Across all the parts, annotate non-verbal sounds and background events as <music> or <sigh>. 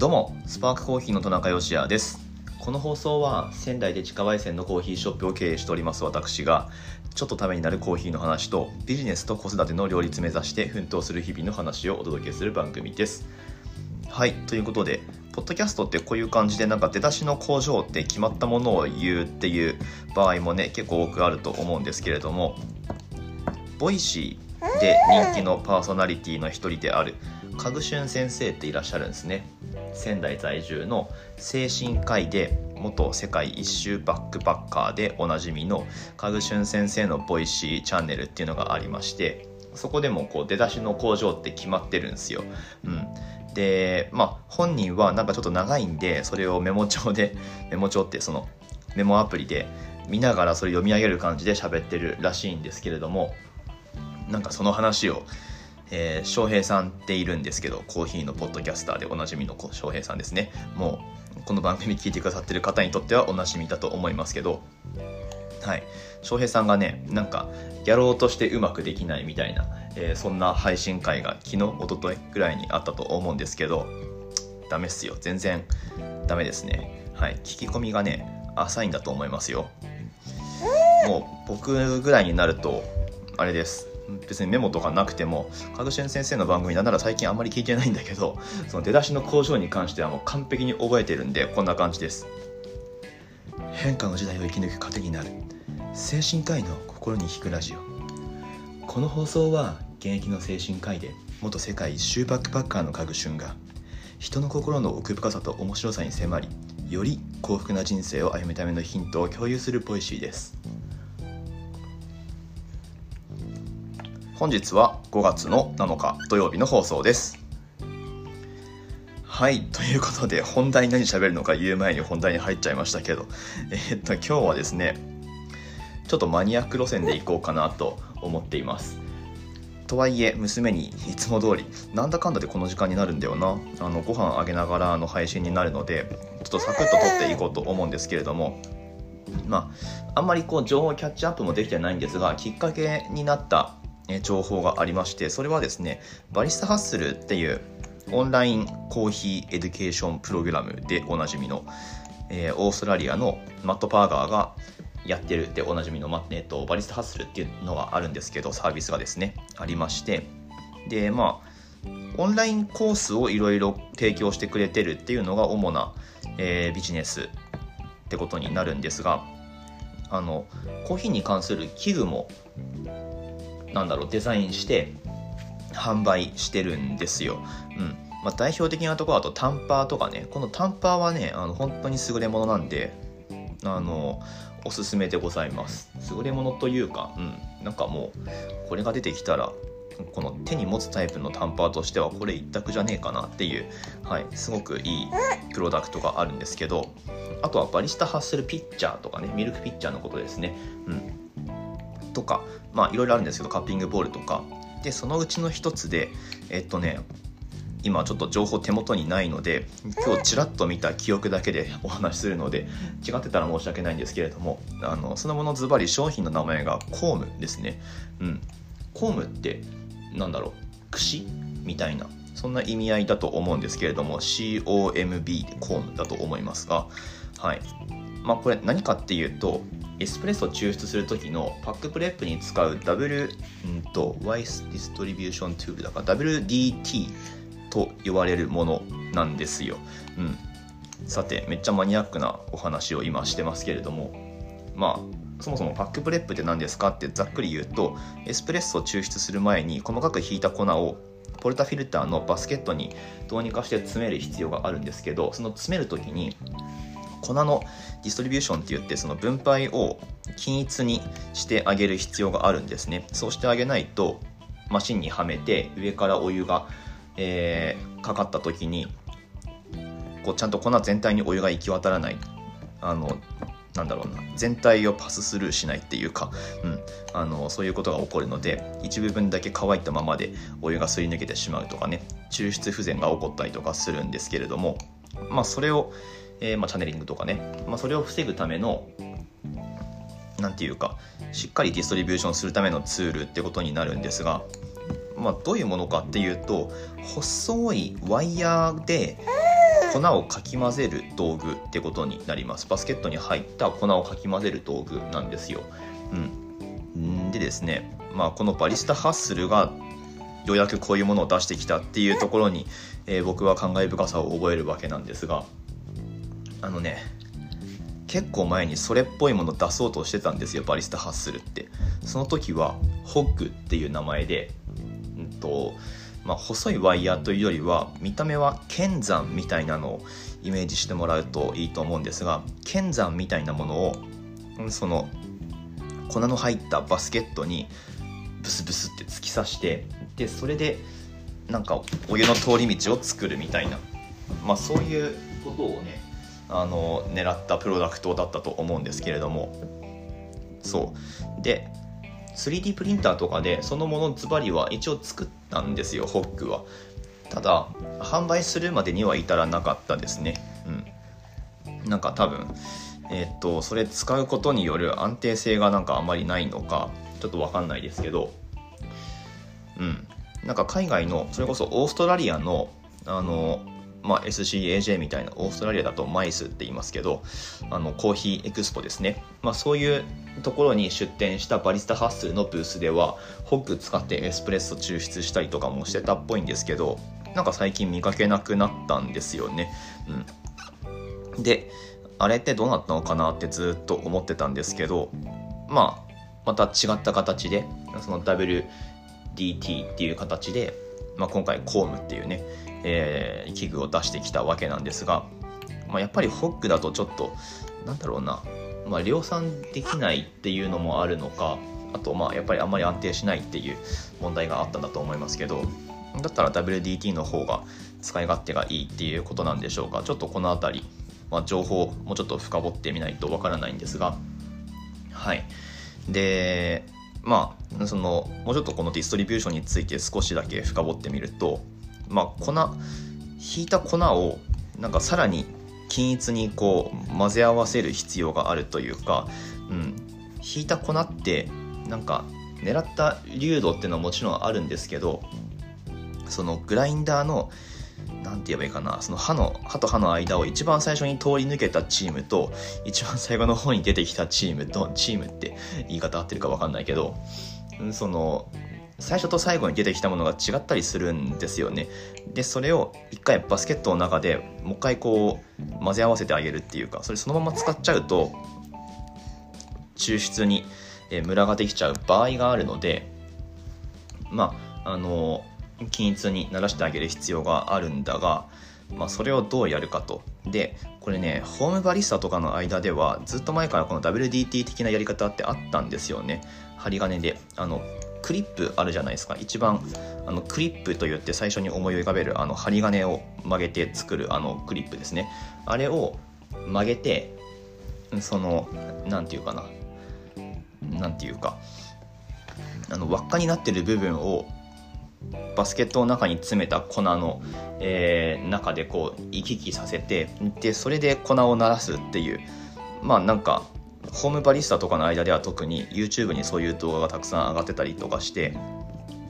どうもスパークコーヒーの田中芳也です。この放送は仙台で自家焙煎のコーヒーショップを経営しております私がちょっとためになるコーヒーの話とビジネスと子育ての両立目指して奮闘する日々の話をお届けする番組です。はいということでポッドキャストってこういう感じでなんか出だしの口上って決まったものを言うっていう場合もね結構多くあると思うんですけれどもボイシーで人気のパーソナリティの一人であるカグシュン先生っていらっしゃるんですね。仙台在住の精神科医で元世界一周バックパッカーでおなじみのカグシュン先生のボイシーチャンネルっていうのがありましてそこでもこう出だしの口上って決まってるんですよ。うん、でまあ本人はなんかちょっと長いんでそれをメモ帳で <laughs> メモ帳ってそのメモアプリで見ながらそれ読み上げる感じで喋ってるらしいんですけれどもなんかその話をえー、翔平さんっているんですけどコーヒーのポッドキャスターでおなじみの翔平さんですね。もうこの番組聞いてくださってる方にとってはおなじみだと思いますけどはい。翔平さんがねなんかやろうとしてうまくできないみたいな、えー、そんな配信会が昨日一昨日ぐらいにあったと思うんですけどダメっすよ。全然ダメですね。はい。聞き込みがね浅いんだと思いますよ。もう僕ぐらいになるとあれです。別にメモとかなくてもカグシェン先生の番組なんなら最近あんまり聞いてないんだけどその出だしの工場に関してはもう完璧に覚えてるんでこんな感じです。変化の時代を生き抜く糧になる。精神科医の心に引くラジオ。この放送は現役の精神科医で元世界一周バックパッカーのカグシュンが人の心の奥深さと面白さに迫りより幸福な人生を歩むためのヒントを共有するポイシーです。本日は5月の7日土曜日の放送です。はいということで本題何喋るのか言う前に本題に入っちゃいましたけどえ、っと今日はですねちょっとマニアック路線でいこうかなと思っています。とはいえ娘にいつも通りなんだかんだでこの時間になるんだよな。あのご飯あげながらの配信になるのでちょっとサクッと撮っていこうと思うんですけれどもまああんまりこう情報キャッチアップもできてないんですがきっかけになった情報がありましてそれはですねバリスタハッスルっていうオンラインコーヒーエデュケーションプログラムでおなじみの、えー、オーストラリアのマット・パーガーがやってるでおなじみの、えーと、バリスタハッスルっていうのがあるんですけどサービスがですねありまして。でまあオンラインコースをいろいろ提供してくれてるっていうのが主な、えー、ビジネスってことになるんですがあのコーヒーに関する器具もなんだろうデザインして販売してるんですよ。うん。まあ、代表的なところだとタンパーとかね。このタンパーはねあの本当に優れものなんであのおすすめでございます。優れものというか、うん、なんかもうこれが出てきたらこの手に持つタイプのタンパーとしてはこれ一択じゃねえかなっていう、はい、すごくいいプロダクトがあるんですけどあとはバリスタ発するピッチャーとかねミルクピッチャーのことですね、うん、とかまあいろいろあるんですけどカッピングボールとか。でそのうちの一つでえっとね今ちょっと情報手元にないので今日ちらっと見た記憶だけで <laughs> お話しするので違ってたら申し訳ないんですけれどもあのそのものズバリ商品の名前が Comb ですね。うん。 Comb ってなんだろう櫛みたいなそんな意味合いだと思うんですけれども COMB でコームだと思いますがはい。まあこれ何かっていうとエスプレッソを抽出する時の puck prep に使うダブル、うんと、 Weiss Distribution Tool だから WDT と言われるものなんですよ。うん。さて、めっちゃマニアックなお話を今してますけれども、まあ、そもそも puck prep って何ですかってざっくり言うと、エスプレッソを抽出する前に細かく挽いた粉をポルタフィルターのバスケットにどうにかして詰める必要があるんですけど、その詰める時に粉の distribution って言ってその分配を均一にしてあげる必要があるんですね。そうしてあげないとマシンにはめて上からお湯が、えー、かかった時にこうちゃんと粉全体にお湯が行き渡らない。あのなんだろうな。全体をパススルーしないっていうか、うん、あのそういうことが起こるので一部分だけ乾いたままでお湯がすり抜けてしまうとかね。抽出不全が起こったりとかするんですけれどもまあそれをえー、まあ、チャネリングとかね、まあ、それを防ぐための何て言うかしっかりディストリビューションするためのツールってことになるんですが、まあ、どういうものかっていうと細いワイヤーで粉をかき混ぜる道具ってことになります。バスケットに入った粉をかき混ぜる道具なんですよ、うん、でですねまあこのバリスタハッスルがようやくこういうものを出してきたっていうところに、えー、僕は感慨深さを覚えるわけなんですがあのね結構前にそれっぽいもの出そうとしてたんですよバリスタハッスルって。その時はホッグっていう名前で、うんとまあ、細いワイヤーというよりは見た目は剣山みたいなのをイメージしてもらうといいと思うんですが剣山みたいなものをその粉の入ったバスケットにブスブスって突き刺してでそれでなんかお湯の通り道を作るみたいな、まあ、そういうことをねあの狙ったプロダクトだったと思うんですけれども。そう。で 3D プリンターとかでそのものズバリは一応作ったんですよホックは。ただ販売するまでには至らなかったですね。うん。なんか多分えー、っとそれ使うことによる安定性がなんかあまりないのかちょっと分かんないですけど。うん。なんか海外のそれこそオーストラリアのあのまあ、SCAJ みたいなオーストラリアだとマイスって言いますけどあのコーヒーエクスポですね、まあ、そういうところに出店したバリスタハッスルのブースではホッグ使ってエスプレッソ抽出したりとかもしてたっぽいんですけどなんか最近見かけなくなったんですよね、うん、であれってどうなったのかなってずっと思ってたんですけどまあまた違った形でその WDT っていう形で、まあ、今回コームっていうねえー、器具を出してきたわけなんですが、まあ、やっぱりホッグだとちょっとなんだろうな、まあ、量産できないっていうのもあるのかあとまあやっぱりあんまり安定しないっていう問題があったんだと思いますけどだったら WDT の方が使い勝手がいいっていうことなんでしょうか。ちょっとこの辺り、まあ、情報もうちょっと深掘ってみないとわからないんですがはい。でまあそのもうちょっとこのディストリビューションについて少しだけ深掘ってみるとまあ、粉ひいた粉をなんかさらに均一にこう混ぜ合わせる必要があるというか、うん、ひいた粉ってなんか狙った粒度っていうのはもちろんあるんですけどそのグラインダーの何て言えばいいかなその歯の歯と歯の間を一番最初に通り抜けたチームと一番最後の方に出てきたチームとチームって言い方合ってるか分かんないけどその最初と最後に出てきたものが違ったりするんですよね。でそれを一回バスケットの中でもう一回こう混ぜ合わせてあげるっていうかそれそのまま使っちゃうと抽出にムラができちゃう場合があるのでまああの均一にならしてあげる必要があるんだが、まあ、それをどうやるかと。でこれねホームバリスタとかの間ではずっと前からこの WDT 的なやり方ってあったんですよね。針金であのクリップあるじゃないですか。一番あのクリップといって最初に思い浮かべるあの針金を曲げて作るあのクリップですね。あれを曲げてその何て言うかな。何て言うか。あの輪っかになってる部分をバスケットの中に詰めた粉の、えー、中でこう行き来させてでそれで粉を鳴らすっていう。まあなんかホームバリスタとかの間では特に YouTube にそういう動画がたくさん上がってたりとかして、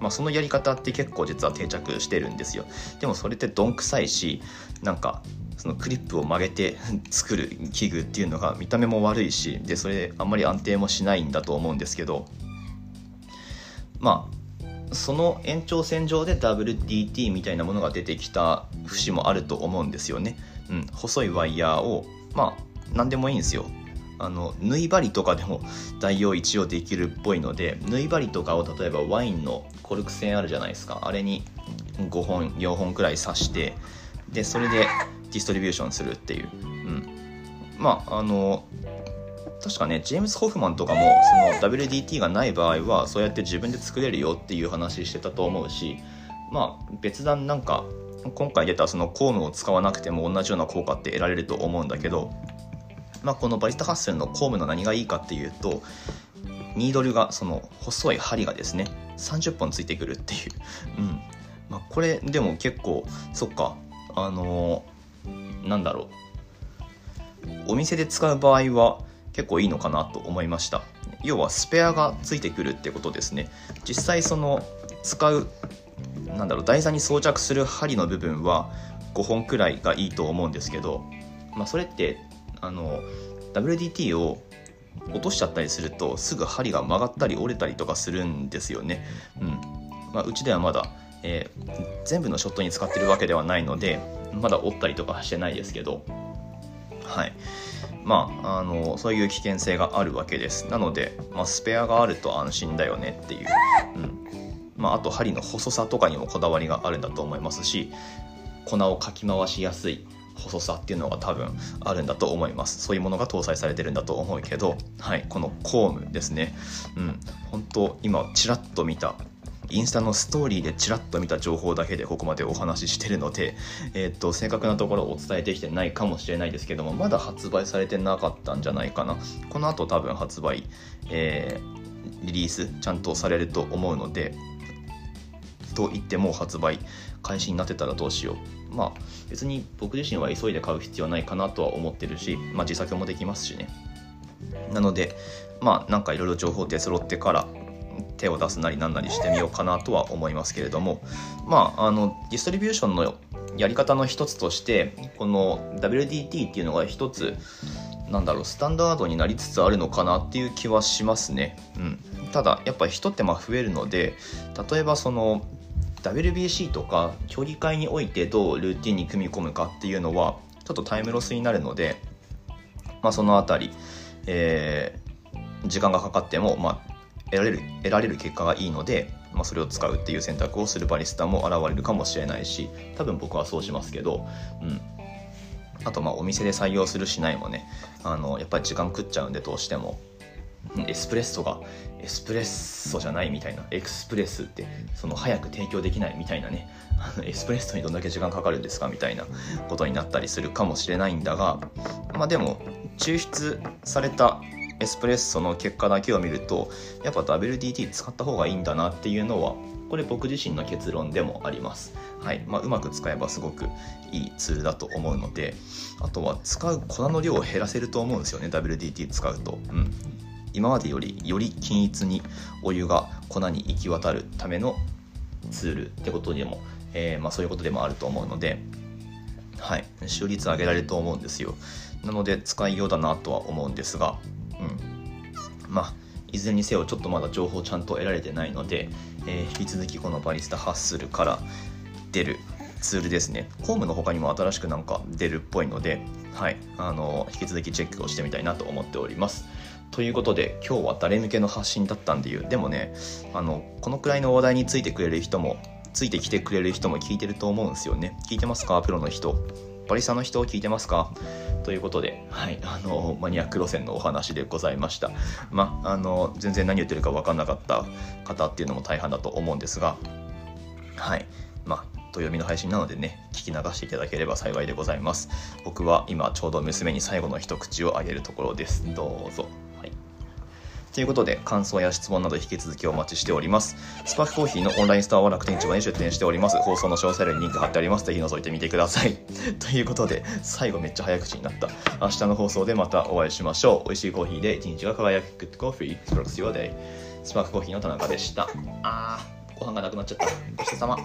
まあ、そのやり方って結構実は定着してるんですよ。でもそれってどんくさいしなんかそのクリップを曲げて <laughs> 作る器具っていうのが見た目も悪いしでそれあんまり安定もしないんだと思うんですけどまあその延長線上で WDT みたいなものが出てきた節もあると思うんですよね。うん、細いワイヤーをまあ何でもいいんですよ。あの縫い針とかでも代用一応できるっぽいので縫い針とかを例えばワインのコルク線あるじゃないですか。あれに5本4本くらい刺してでそれでディストリビューションするっていう、うん、まああの確かねジェームズ・ホフマンとかもその WDT がない場合はそうやって自分で作れるよっていう話してたと思うしまあ別段なんか今回出たそのコームを使わなくても同じような効果って得られると思うんだけどまあ、このバリスタ発線のコームの何がいいかっていうとニードルがその細い針がですね30本ついてくるっていう、<laughs> うん。まあ、これでも結構そっか。あのー、なんだろう。お店で使う場合は結構いいのかなと思いました。要はスペアがついてくるってことですね。実際その使うなんだろう台座に装着する針の部分は5本くらいがいいと思うんですけど、まあ、それってあの WDT を落としちゃったりするとすぐ針が曲がったり折れたりとかするんですよね。うん。まあ、うちではまだ、えー、全部のショットに使ってるわけではないのでまだ折ったりとかしてないですけど。はい。まあ、あのそういう危険性があるわけです。なので、まあ、スペアがあると安心だよねっていう、うん。まあ、あと針の細さとかにもこだわりがあるんだと思いますし粉をかき回しやすい。細さっていうのが多分あるんだと思います。そういうものが搭載されてるんだと思うけどはいこのコームですね。うん本当今ちらっと見たインスタのストーリーでちらっと見た情報だけでここまでお話ししてるので、えー、っと正確なところをお伝えできてないかもしれないですけどもまだ発売されてなかったんじゃないかな。この後多分発売、えー、リリースちゃんとされると思うのでと言っても発売開始になってたらどうしよう。まあ別に僕自身は急いで買う必要はないかなとは思ってるし、まあ、自作もできますしね。なのでまあなんかいろいろ情報出揃ってから手を出すなりなんなりしてみようかなとは思いますけれどもまああのディストリビューションのやり方の一つとしてこの WDT っていうのが一つなんだろうスタンダードになりつつあるのかなっていう気はしますね。うん、ただやっぱり一手間増えるので例えばその WBC とか競技会においてどうルーティンに組み込むかっていうのはちょっとタイムロスになるので、まあ、その辺り、えー、時間がかかっても、まあ、得られる得られる結果がいいので、まあ、それを使うっていう選択をするバリスタも現れるかもしれないし多分僕はそうしますけど、うん、あとまあお店で採用するしないもねあのやっぱり時間食っちゃうんでどうしても。エスプレッソがエスプレッソじゃないみたいなエクスプレスってその早く提供できないみたいなねあのエスプレッソにどんだけ時間かかるんですかみたいなことになったりするかもしれないんだがまあでも抽出されたエスプレッソの結果だけを見るとやっぱ WDT 使った方がいいんだなっていうのはこれ僕自身の結論でもあります。はいまあ、うまく使えばすごくいいツールだと思うのであとは使う粉の量を減らせると思うんですよね WDT 使うと。うん今までよりより均一にお湯が粉に行き渡るためのツールってことでも、えー、まあ、そういうことでもあると思うので、はい、使用率上げられると思うんですよなので使いようだなとは思うんですが、うん、まあいずれにせよちょっとまだ情報ちゃんと得られてないので、えー、引き続きこのバリスタハッスルから出るツールですね。ホームの他にも新しくなんか出るっぽいので、はい、あの引き続きチェックをしてみたいなと思っております。ということで今日は誰向けの発信だったんでいうでもねあのこのくらいの話題についてくれる人もついてきてくれる人も聞いてると思うんですよね。聞いてますか？プロの人。バリスタの人を聞いてますか？ということで、はい、あのマニアック路線のお話でございました。まあの全然何言ってるか分かんなかった方っていうのも大半だと思うんですが、はい、まあと読みの配信なのでね聞き流していただければ幸いでございます。僕は今ちょうど娘に最後の一口をあげるところです。どうぞ。ということで、感想や質問など引き続きお待ちしております。スパークコーヒーのオンラインストアは楽天市場に出店しております。放送の詳細欄にリンク貼ってあります。ぜひ覗いてみてください。<laughs> ということで、最後めっちゃ早口になった。明日の放送でまたお会いしましょう。美味しいコーヒーで一日が輝く Good Coffee Sparks Your Day。スパークコーヒーの田中でした。あー、ご飯がなくなっちゃった。ごちそうさま。